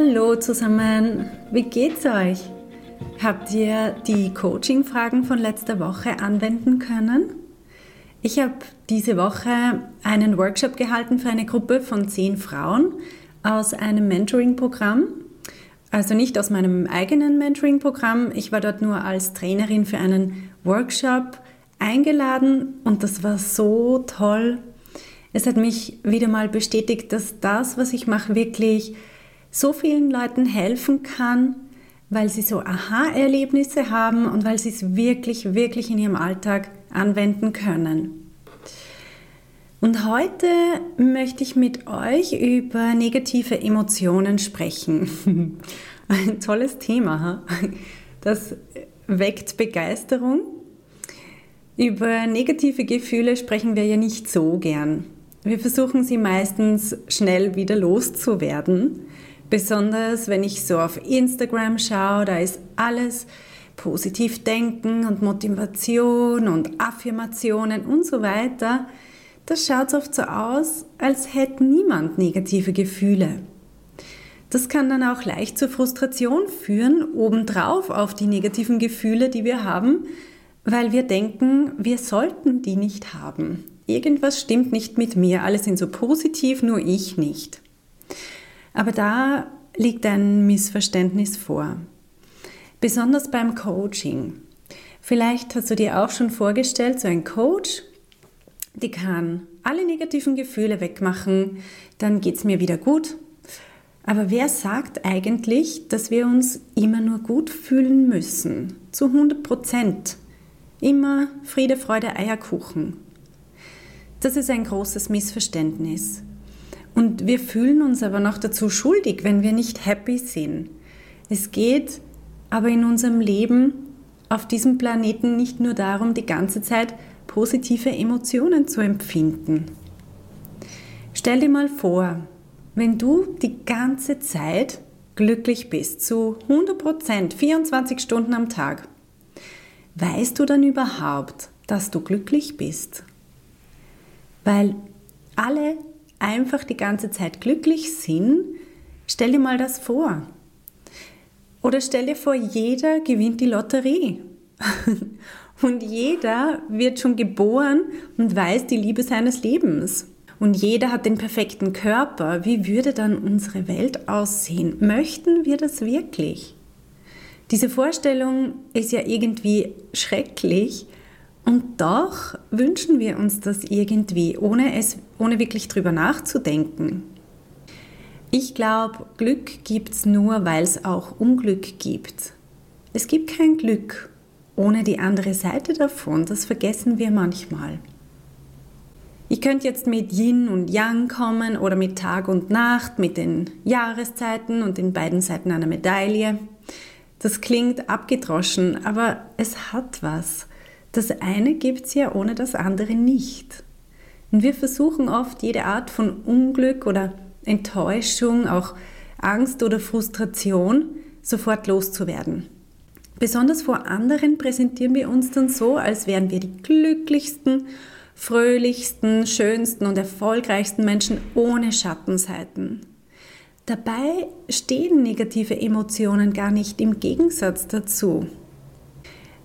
Hallo zusammen, wie geht's euch? Habt ihr die Coaching-Fragen von letzter Woche anwenden können? Ich habe diese Woche einen Workshop gehalten für eine Gruppe von zehn Frauen aus einem Mentoring-Programm. Also nicht aus meinem eigenen Mentoring-Programm. Ich war dort nur als Trainerin für einen Workshop eingeladen und das war so toll. Es hat mich wieder mal bestätigt, dass das, was ich mache, wirklich so vielen Leuten helfen kann, weil sie so Aha-Erlebnisse haben und weil sie es wirklich, wirklich in ihrem Alltag anwenden können. Und heute möchte ich mit euch über negative Emotionen sprechen. Ein tolles Thema. Das weckt Begeisterung. Über negative Gefühle sprechen wir ja nicht so gern. Wir versuchen sie meistens schnell wieder loszuwerden. Besonders wenn ich so auf Instagram schaue, da ist alles positiv denken und Motivation und Affirmationen und so weiter. Das schaut oft so aus, als hätte niemand negative Gefühle. Das kann dann auch leicht zur Frustration führen, obendrauf auf die negativen Gefühle, die wir haben, weil wir denken, wir sollten die nicht haben. Irgendwas stimmt nicht mit mir, alle sind so positiv, nur ich nicht. Aber da liegt ein Missverständnis vor. Besonders beim Coaching. Vielleicht hast du dir auch schon vorgestellt, so ein Coach, die kann alle negativen Gefühle wegmachen, dann geht es mir wieder gut. Aber wer sagt eigentlich, dass wir uns immer nur gut fühlen müssen? Zu 100 Prozent. Immer Friede, Freude, Eierkuchen. Das ist ein großes Missverständnis. Und wir fühlen uns aber noch dazu schuldig, wenn wir nicht happy sind. Es geht aber in unserem Leben auf diesem Planeten nicht nur darum, die ganze Zeit positive Emotionen zu empfinden. Stell dir mal vor, wenn du die ganze Zeit glücklich bist, zu 100 Prozent, 24 Stunden am Tag, weißt du dann überhaupt, dass du glücklich bist? Weil alle einfach die ganze Zeit glücklich sind, stell dir mal das vor. Oder stell dir vor, jeder gewinnt die Lotterie. Und jeder wird schon geboren und weiß die Liebe seines Lebens. Und jeder hat den perfekten Körper. Wie würde dann unsere Welt aussehen? Möchten wir das wirklich? Diese Vorstellung ist ja irgendwie schrecklich, und doch wünschen wir uns das irgendwie, ohne, es, ohne wirklich drüber nachzudenken. Ich glaube, Glück gibt es nur, weil es auch Unglück gibt. Es gibt kein Glück ohne die andere Seite davon, das vergessen wir manchmal. Ich könnte jetzt mit Yin und Yang kommen oder mit Tag und Nacht, mit den Jahreszeiten und den beiden Seiten einer Medaille. Das klingt abgedroschen, aber es hat was. Das eine gibt es ja ohne das andere nicht. Und wir versuchen oft jede Art von Unglück oder Enttäuschung, auch Angst oder Frustration sofort loszuwerden. Besonders vor anderen präsentieren wir uns dann so, als wären wir die glücklichsten, fröhlichsten, schönsten und erfolgreichsten Menschen ohne Schattenseiten. Dabei stehen negative Emotionen gar nicht im Gegensatz dazu.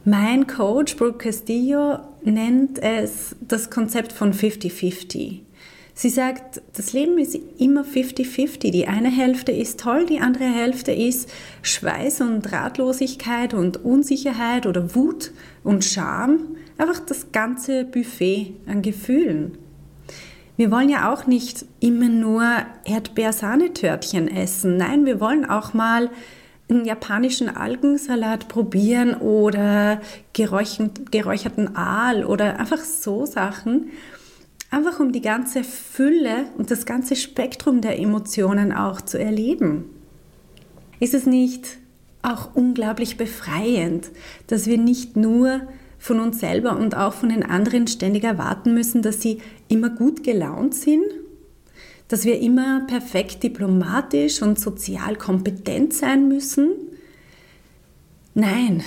Mein Coach Brooke Castillo nennt es das Konzept von 50-50. Sie sagt, das Leben ist immer 50-50. Die eine Hälfte ist toll, die andere Hälfte ist Schweiß und Ratlosigkeit und Unsicherheit oder Wut und Scham. Einfach das ganze Buffet an Gefühlen. Wir wollen ja auch nicht immer nur Erdbeersahnetörtchen essen. Nein, wir wollen auch mal einen japanischen Algensalat probieren oder geräucherten Aal oder einfach so Sachen. Einfach um die ganze Fülle und das ganze Spektrum der Emotionen auch zu erleben. Ist es nicht auch unglaublich befreiend, dass wir nicht nur von uns selber und auch von den anderen ständig erwarten müssen, dass sie immer gut gelaunt sind, dass wir immer perfekt diplomatisch und sozial kompetent sein müssen. Nein,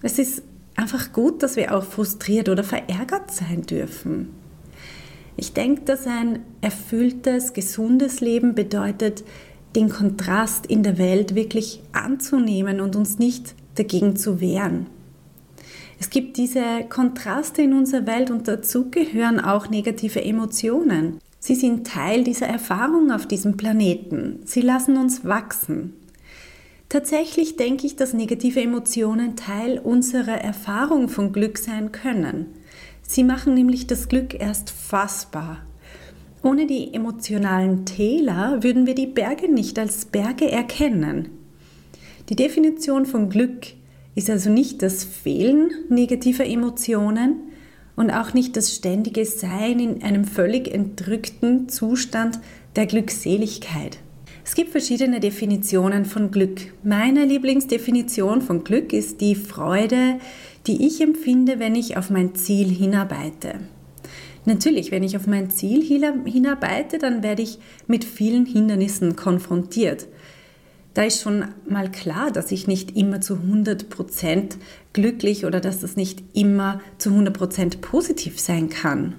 es ist einfach gut, dass wir auch frustriert oder verärgert sein dürfen. Ich denke, dass ein erfülltes, gesundes Leben bedeutet, den Kontrast in der Welt wirklich anzunehmen und uns nicht dagegen zu wehren. Es gibt diese Kontraste in unserer Welt und dazu gehören auch negative Emotionen. Sie sind Teil dieser Erfahrung auf diesem Planeten. Sie lassen uns wachsen. Tatsächlich denke ich, dass negative Emotionen Teil unserer Erfahrung von Glück sein können. Sie machen nämlich das Glück erst fassbar. Ohne die emotionalen Täler würden wir die Berge nicht als Berge erkennen. Die Definition von Glück ist also nicht das Fehlen negativer Emotionen und auch nicht das ständige Sein in einem völlig entrückten Zustand der Glückseligkeit. Es gibt verschiedene Definitionen von Glück. Meine Lieblingsdefinition von Glück ist die Freude, die ich empfinde, wenn ich auf mein Ziel hinarbeite. Natürlich, wenn ich auf mein Ziel hinarbeite, dann werde ich mit vielen Hindernissen konfrontiert. Da ist schon mal klar, dass ich nicht immer zu 100% glücklich oder dass das nicht immer zu 100% positiv sein kann.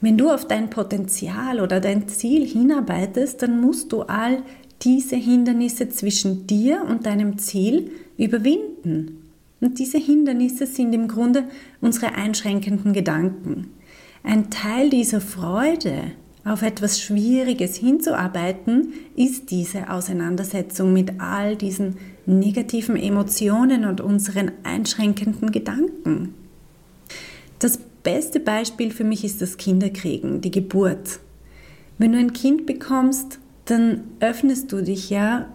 Wenn du auf dein Potenzial oder dein Ziel hinarbeitest, dann musst du all diese Hindernisse zwischen dir und deinem Ziel überwinden. Und diese Hindernisse sind im Grunde unsere einschränkenden Gedanken. Ein Teil dieser Freude, auf etwas Schwieriges hinzuarbeiten, ist diese Auseinandersetzung mit all diesen negativen Emotionen und unseren einschränkenden Gedanken. Das beste Beispiel für mich ist das Kinderkriegen, die Geburt. Wenn du ein Kind bekommst, dann öffnest du dich ja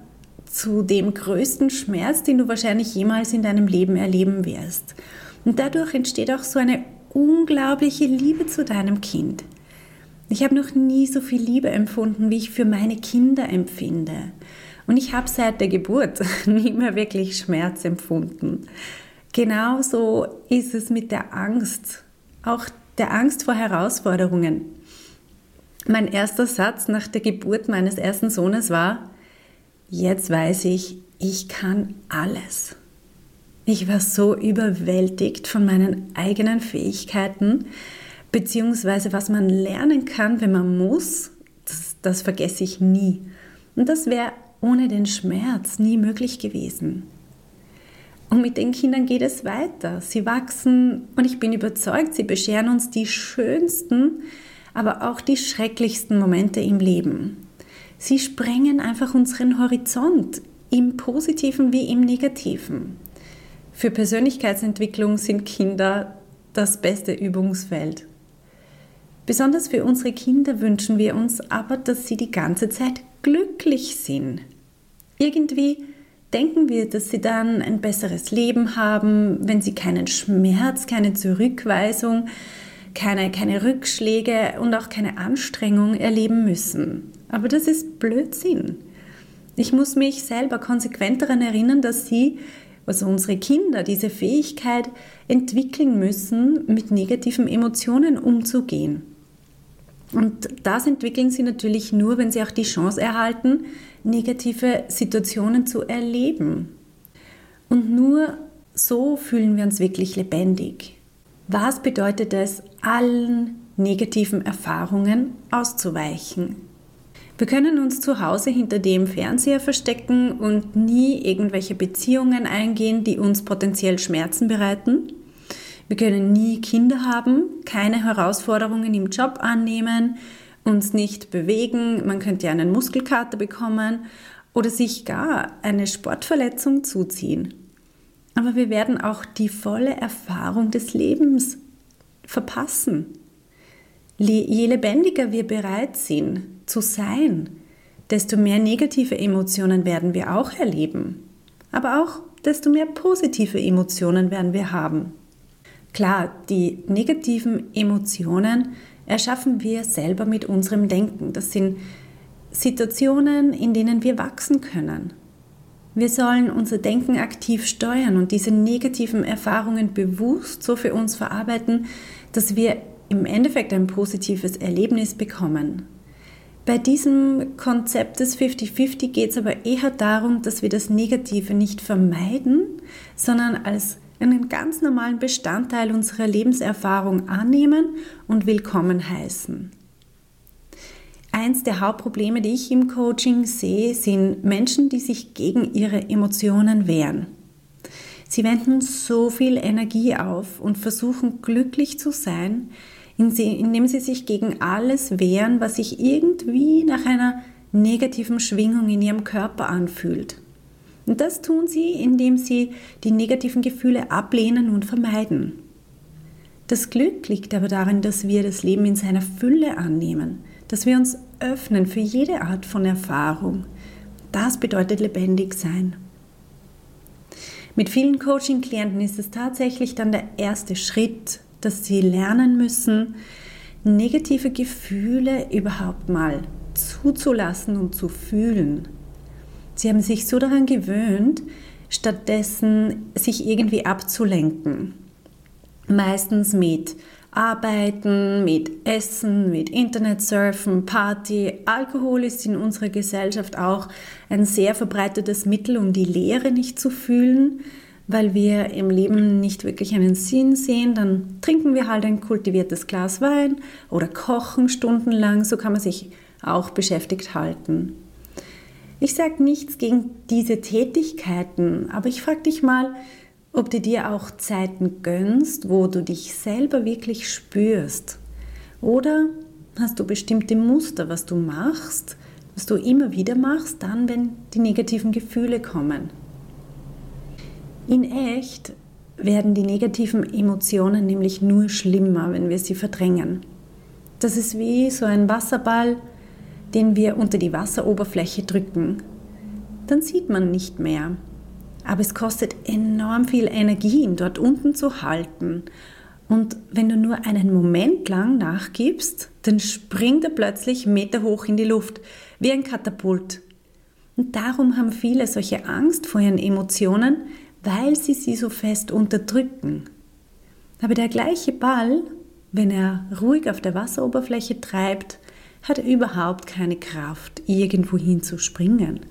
zu dem größten Schmerz, den du wahrscheinlich jemals in deinem Leben erleben wirst. Und dadurch entsteht auch so eine unglaubliche Liebe zu deinem Kind. Ich habe noch nie so viel Liebe empfunden, wie ich für meine Kinder empfinde. Und ich habe seit der Geburt nie mehr wirklich Schmerz empfunden. Genauso ist es mit der Angst, auch der Angst vor Herausforderungen. Mein erster Satz nach der Geburt meines ersten Sohnes war, Jetzt weiß ich, ich kann alles. Ich war so überwältigt von meinen eigenen Fähigkeiten, beziehungsweise was man lernen kann, wenn man muss, das, das vergesse ich nie. Und das wäre ohne den Schmerz nie möglich gewesen. Und mit den Kindern geht es weiter. Sie wachsen und ich bin überzeugt, sie bescheren uns die schönsten, aber auch die schrecklichsten Momente im Leben. Sie sprengen einfach unseren Horizont, im positiven wie im negativen. Für Persönlichkeitsentwicklung sind Kinder das beste Übungsfeld. Besonders für unsere Kinder wünschen wir uns aber, dass sie die ganze Zeit glücklich sind. Irgendwie denken wir, dass sie dann ein besseres Leben haben, wenn sie keinen Schmerz, keine Zurückweisung, keine, keine Rückschläge und auch keine Anstrengung erleben müssen. Aber das ist Blödsinn. Ich muss mich selber konsequent daran erinnern, dass sie, also unsere Kinder, diese Fähigkeit entwickeln müssen, mit negativen Emotionen umzugehen. Und das entwickeln sie natürlich nur, wenn sie auch die Chance erhalten, negative Situationen zu erleben. Und nur so fühlen wir uns wirklich lebendig. Was bedeutet es, allen negativen Erfahrungen auszuweichen? Wir können uns zu Hause hinter dem Fernseher verstecken und nie irgendwelche Beziehungen eingehen, die uns potenziell Schmerzen bereiten. Wir können nie Kinder haben, keine Herausforderungen im Job annehmen, uns nicht bewegen, man könnte einen Muskelkater bekommen oder sich gar eine Sportverletzung zuziehen. Aber wir werden auch die volle Erfahrung des Lebens verpassen. Je lebendiger wir bereit sind zu sein, desto mehr negative Emotionen werden wir auch erleben. Aber auch desto mehr positive Emotionen werden wir haben. Klar, die negativen Emotionen erschaffen wir selber mit unserem Denken. Das sind Situationen, in denen wir wachsen können. Wir sollen unser Denken aktiv steuern und diese negativen Erfahrungen bewusst so für uns verarbeiten, dass wir im Endeffekt ein positives Erlebnis bekommen. Bei diesem Konzept des 50-50 geht es aber eher darum, dass wir das Negative nicht vermeiden, sondern als einen ganz normalen Bestandteil unserer Lebenserfahrung annehmen und willkommen heißen. Eins der Hauptprobleme, die ich im Coaching sehe, sind Menschen, die sich gegen ihre Emotionen wehren. Sie wenden so viel Energie auf und versuchen glücklich zu sein, indem sie sich gegen alles wehren, was sich irgendwie nach einer negativen Schwingung in ihrem Körper anfühlt. Und das tun sie, indem sie die negativen Gefühle ablehnen und vermeiden. Das Glück liegt aber darin, dass wir das Leben in seiner Fülle annehmen, dass wir uns öffnen für jede Art von Erfahrung. Das bedeutet lebendig sein. Mit vielen Coaching-Klienten ist es tatsächlich dann der erste Schritt, dass sie lernen müssen, negative Gefühle überhaupt mal zuzulassen und zu fühlen. Sie haben sich so daran gewöhnt, stattdessen sich irgendwie abzulenken. Meistens mit Arbeiten, mit Essen, mit Internetsurfen, Party. Alkohol ist in unserer Gesellschaft auch ein sehr verbreitetes Mittel, um die Leere nicht zu fühlen weil wir im Leben nicht wirklich einen Sinn sehen, dann trinken wir halt ein kultiviertes Glas Wein oder kochen stundenlang, so kann man sich auch beschäftigt halten. Ich sage nichts gegen diese Tätigkeiten, aber ich frage dich mal, ob du dir auch Zeiten gönnst, wo du dich selber wirklich spürst. Oder hast du bestimmte Muster, was du machst, was du immer wieder machst, dann, wenn die negativen Gefühle kommen. In echt werden die negativen Emotionen nämlich nur schlimmer, wenn wir sie verdrängen. Das ist wie so ein Wasserball, den wir unter die Wasseroberfläche drücken. Dann sieht man nicht mehr. Aber es kostet enorm viel Energie, ihn dort unten zu halten. Und wenn du nur einen Moment lang nachgibst, dann springt er plötzlich Meter hoch in die Luft, wie ein Katapult. Und darum haben viele solche Angst vor ihren Emotionen, weil sie sie so fest unterdrücken. Aber der gleiche Ball, wenn er ruhig auf der Wasseroberfläche treibt, hat er überhaupt keine Kraft, irgendwo hinzuspringen.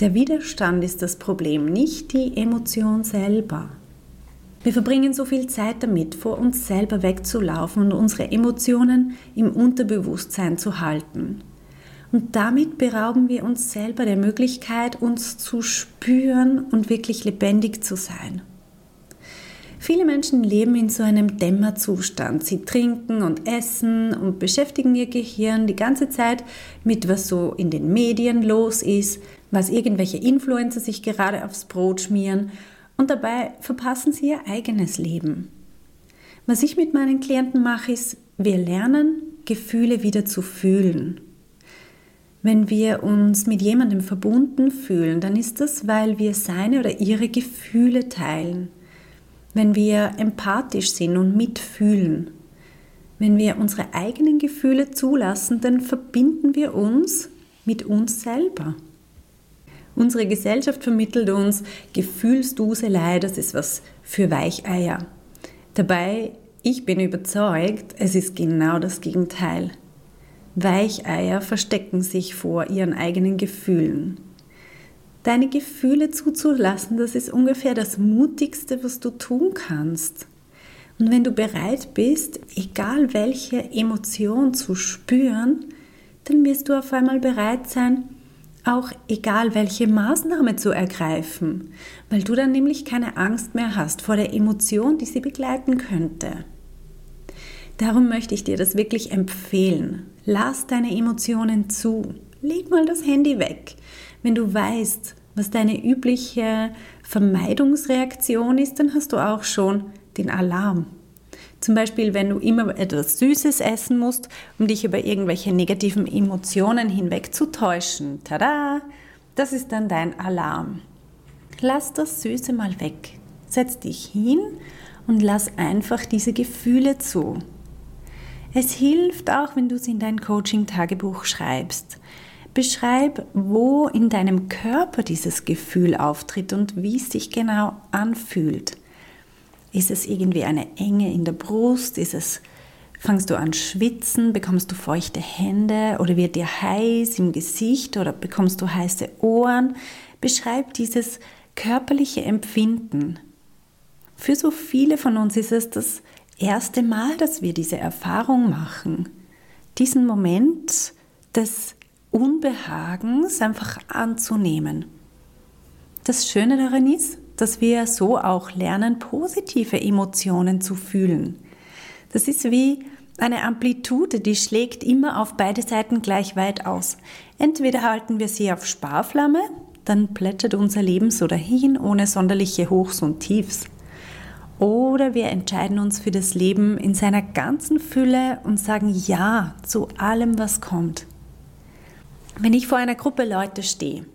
Der Widerstand ist das Problem, nicht die Emotion selber. Wir verbringen so viel Zeit damit, vor uns selber wegzulaufen und unsere Emotionen im Unterbewusstsein zu halten. Und damit berauben wir uns selber der Möglichkeit, uns zu spüren und wirklich lebendig zu sein. Viele Menschen leben in so einem Dämmerzustand. Sie trinken und essen und beschäftigen ihr Gehirn die ganze Zeit mit, was so in den Medien los ist, was irgendwelche Influencer sich gerade aufs Brot schmieren und dabei verpassen sie ihr eigenes Leben. Was ich mit meinen Klienten mache, ist, wir lernen, Gefühle wieder zu fühlen. Wenn wir uns mit jemandem verbunden fühlen, dann ist das, weil wir seine oder ihre Gefühle teilen. Wenn wir empathisch sind und mitfühlen. Wenn wir unsere eigenen Gefühle zulassen, dann verbinden wir uns mit uns selber. Unsere Gesellschaft vermittelt uns Gefühlsduselei, das ist was für Weicheier. Dabei, ich bin überzeugt, es ist genau das Gegenteil. Weicheier verstecken sich vor ihren eigenen Gefühlen. Deine Gefühle zuzulassen, das ist ungefähr das Mutigste, was du tun kannst. Und wenn du bereit bist, egal welche Emotion zu spüren, dann wirst du auf einmal bereit sein, auch egal welche Maßnahme zu ergreifen, weil du dann nämlich keine Angst mehr hast vor der Emotion, die sie begleiten könnte. Darum möchte ich dir das wirklich empfehlen. Lass deine Emotionen zu. Leg mal das Handy weg. Wenn du weißt, was deine übliche Vermeidungsreaktion ist, dann hast du auch schon den Alarm. Zum Beispiel, wenn du immer etwas Süßes essen musst, um dich über irgendwelche negativen Emotionen hinwegzutäuschen. Tada! Das ist dann dein Alarm. Lass das Süße mal weg. Setz dich hin und lass einfach diese Gefühle zu. Es hilft auch, wenn du es in dein Coaching-Tagebuch schreibst. Beschreib, wo in deinem Körper dieses Gefühl auftritt und wie es sich genau anfühlt. Ist es irgendwie eine Enge in der Brust? Ist es, fangst du an schwitzen? Bekommst du feuchte Hände? Oder wird dir heiß im Gesicht? Oder bekommst du heiße Ohren? Beschreib dieses körperliche Empfinden. Für so viele von uns ist es das erste Mal, dass wir diese Erfahrung machen. Diesen Moment des Unbehagens einfach anzunehmen. Das Schöne daran ist, dass wir so auch lernen, positive Emotionen zu fühlen. Das ist wie eine Amplitude, die schlägt immer auf beide Seiten gleich weit aus. Entweder halten wir sie auf Sparflamme, dann plätschert unser Leben so dahin, ohne sonderliche Hochs und Tiefs. Oder wir entscheiden uns für das Leben in seiner ganzen Fülle und sagen Ja zu allem, was kommt. Wenn ich vor einer Gruppe Leute stehe,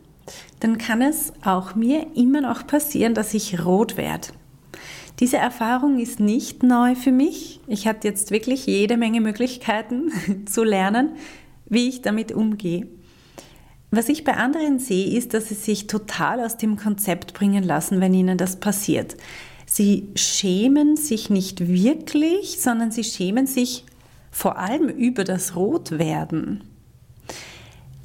dann kann es auch mir immer noch passieren, dass ich rot werde. Diese Erfahrung ist nicht neu für mich. Ich hatte jetzt wirklich jede Menge Möglichkeiten zu lernen, wie ich damit umgehe. Was ich bei anderen sehe, ist, dass sie sich total aus dem Konzept bringen lassen, wenn ihnen das passiert. Sie schämen sich nicht wirklich, sondern sie schämen sich vor allem über das Rotwerden.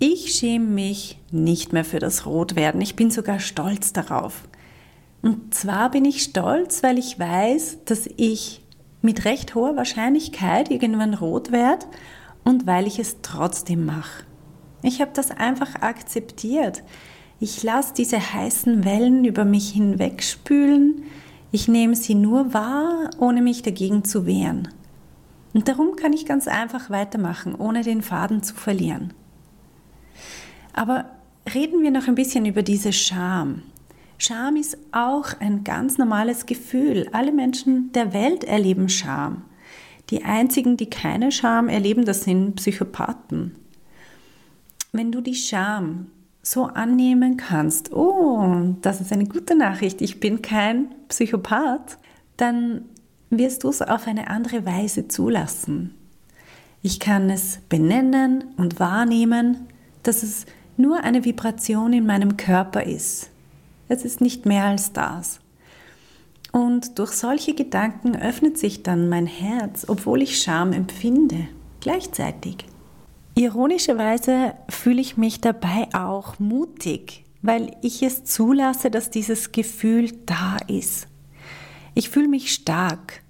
Ich schäme mich nicht mehr für das Rotwerden. Ich bin sogar stolz darauf. Und zwar bin ich stolz, weil ich weiß, dass ich mit recht hoher Wahrscheinlichkeit irgendwann rot werde und weil ich es trotzdem mache. Ich habe das einfach akzeptiert. Ich lasse diese heißen Wellen über mich hinwegspülen. Ich nehme sie nur wahr, ohne mich dagegen zu wehren. Und darum kann ich ganz einfach weitermachen, ohne den Faden zu verlieren. Aber reden wir noch ein bisschen über diese Scham. Scham ist auch ein ganz normales Gefühl. Alle Menschen der Welt erleben Scham. Die einzigen, die keine Scham erleben, das sind Psychopathen. Wenn du die Scham so annehmen kannst, oh, das ist eine gute Nachricht, ich bin kein Psychopath, dann wirst du es auf eine andere Weise zulassen. Ich kann es benennen und wahrnehmen, dass es nur eine Vibration in meinem Körper ist. Es ist nicht mehr als das. Und durch solche Gedanken öffnet sich dann mein Herz, obwohl ich Scham empfinde, gleichzeitig. Ironischerweise fühle ich mich dabei auch mutig, weil ich es zulasse, dass dieses Gefühl da ist. Ich fühle mich stark,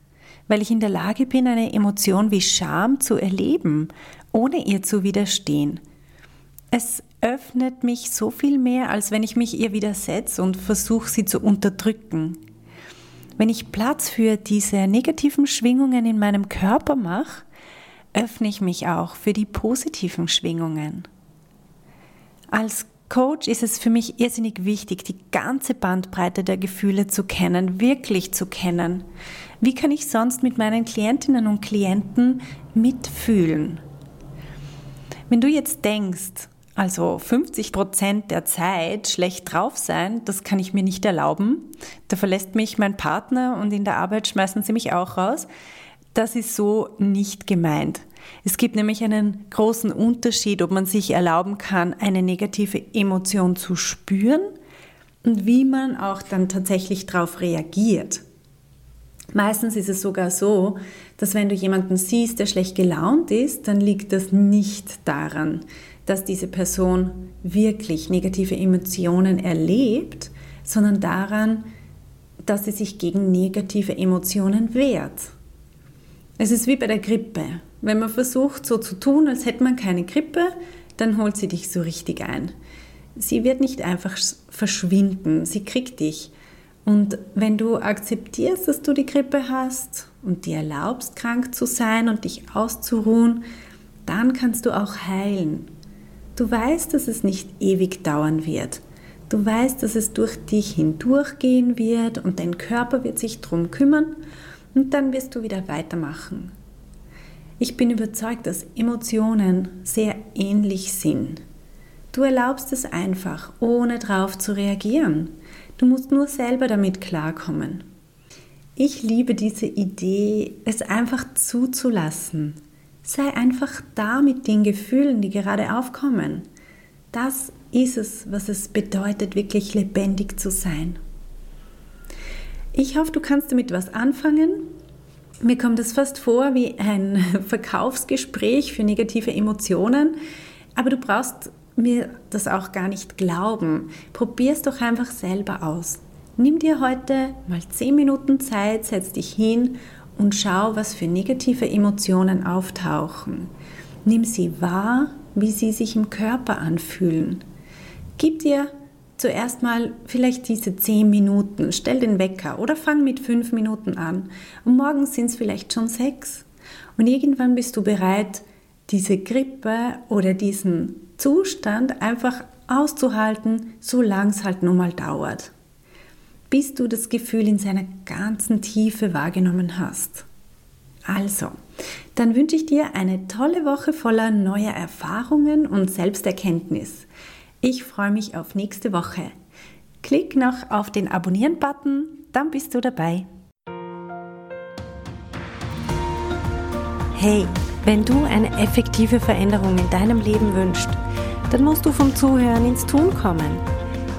weil ich in der Lage bin, eine Emotion wie Scham zu erleben, ohne ihr zu widerstehen. Es öffnet mich so viel mehr, als wenn ich mich ihr widersetze und versuche, sie zu unterdrücken. Wenn ich Platz für diese negativen Schwingungen in meinem Körper mache, öffne ich mich auch für die positiven Schwingungen. Als Coach ist es für mich irrsinnig wichtig, die ganze Bandbreite der Gefühle zu kennen, wirklich zu kennen. Wie kann ich sonst mit meinen Klientinnen und Klienten mitfühlen? Wenn du jetzt denkst, also 50 Prozent der Zeit schlecht drauf sein, das kann ich mir nicht erlauben. Da verlässt mich mein Partner und in der Arbeit schmeißen sie mich auch raus. Das ist so nicht gemeint. Es gibt nämlich einen großen Unterschied, ob man sich erlauben kann, eine negative Emotion zu spüren und wie man auch dann tatsächlich darauf reagiert. Meistens ist es sogar so, dass wenn du jemanden siehst, der schlecht gelaunt ist, dann liegt das nicht daran, dass diese Person wirklich negative Emotionen erlebt, sondern daran, dass sie sich gegen negative Emotionen wehrt. Es ist wie bei der Grippe. Wenn man versucht so zu tun, als hätte man keine Grippe, dann holt sie dich so richtig ein. Sie wird nicht einfach verschwinden, sie kriegt dich. Und wenn du akzeptierst, dass du die Grippe hast und dir erlaubst, krank zu sein und dich auszuruhen, dann kannst du auch heilen. Du weißt, dass es nicht ewig dauern wird. Du weißt, dass es durch dich hindurchgehen wird und dein Körper wird sich drum kümmern und dann wirst du wieder weitermachen. Ich bin überzeugt, dass Emotionen sehr ähnlich sind. Du erlaubst es einfach, ohne drauf zu reagieren. Du musst nur selber damit klarkommen. Ich liebe diese Idee, es einfach zuzulassen. Sei einfach da mit den Gefühlen, die gerade aufkommen. Das ist es, was es bedeutet, wirklich lebendig zu sein. Ich hoffe, du kannst damit was anfangen. Mir kommt es fast vor wie ein Verkaufsgespräch für negative Emotionen, aber du brauchst mir das auch gar nicht glauben. Probier es doch einfach selber aus. Nimm dir heute mal 10 Minuten Zeit, setz dich hin und schau, was für negative Emotionen auftauchen. Nimm sie wahr, wie sie sich im Körper anfühlen. Gib dir zuerst mal vielleicht diese 10 Minuten, stell den Wecker oder fang mit 5 Minuten an. Und morgen sind es vielleicht schon 6. Und irgendwann bist du bereit, diese Grippe oder diesen Zustand einfach auszuhalten, solange es halt nun mal dauert bis du das Gefühl in seiner ganzen Tiefe wahrgenommen hast. Also, dann wünsche ich dir eine tolle Woche voller neuer Erfahrungen und Selbsterkenntnis. Ich freue mich auf nächste Woche. Klick noch auf den Abonnieren-Button, dann bist du dabei. Hey, wenn du eine effektive Veränderung in deinem Leben wünschst, dann musst du vom Zuhören ins Tun kommen.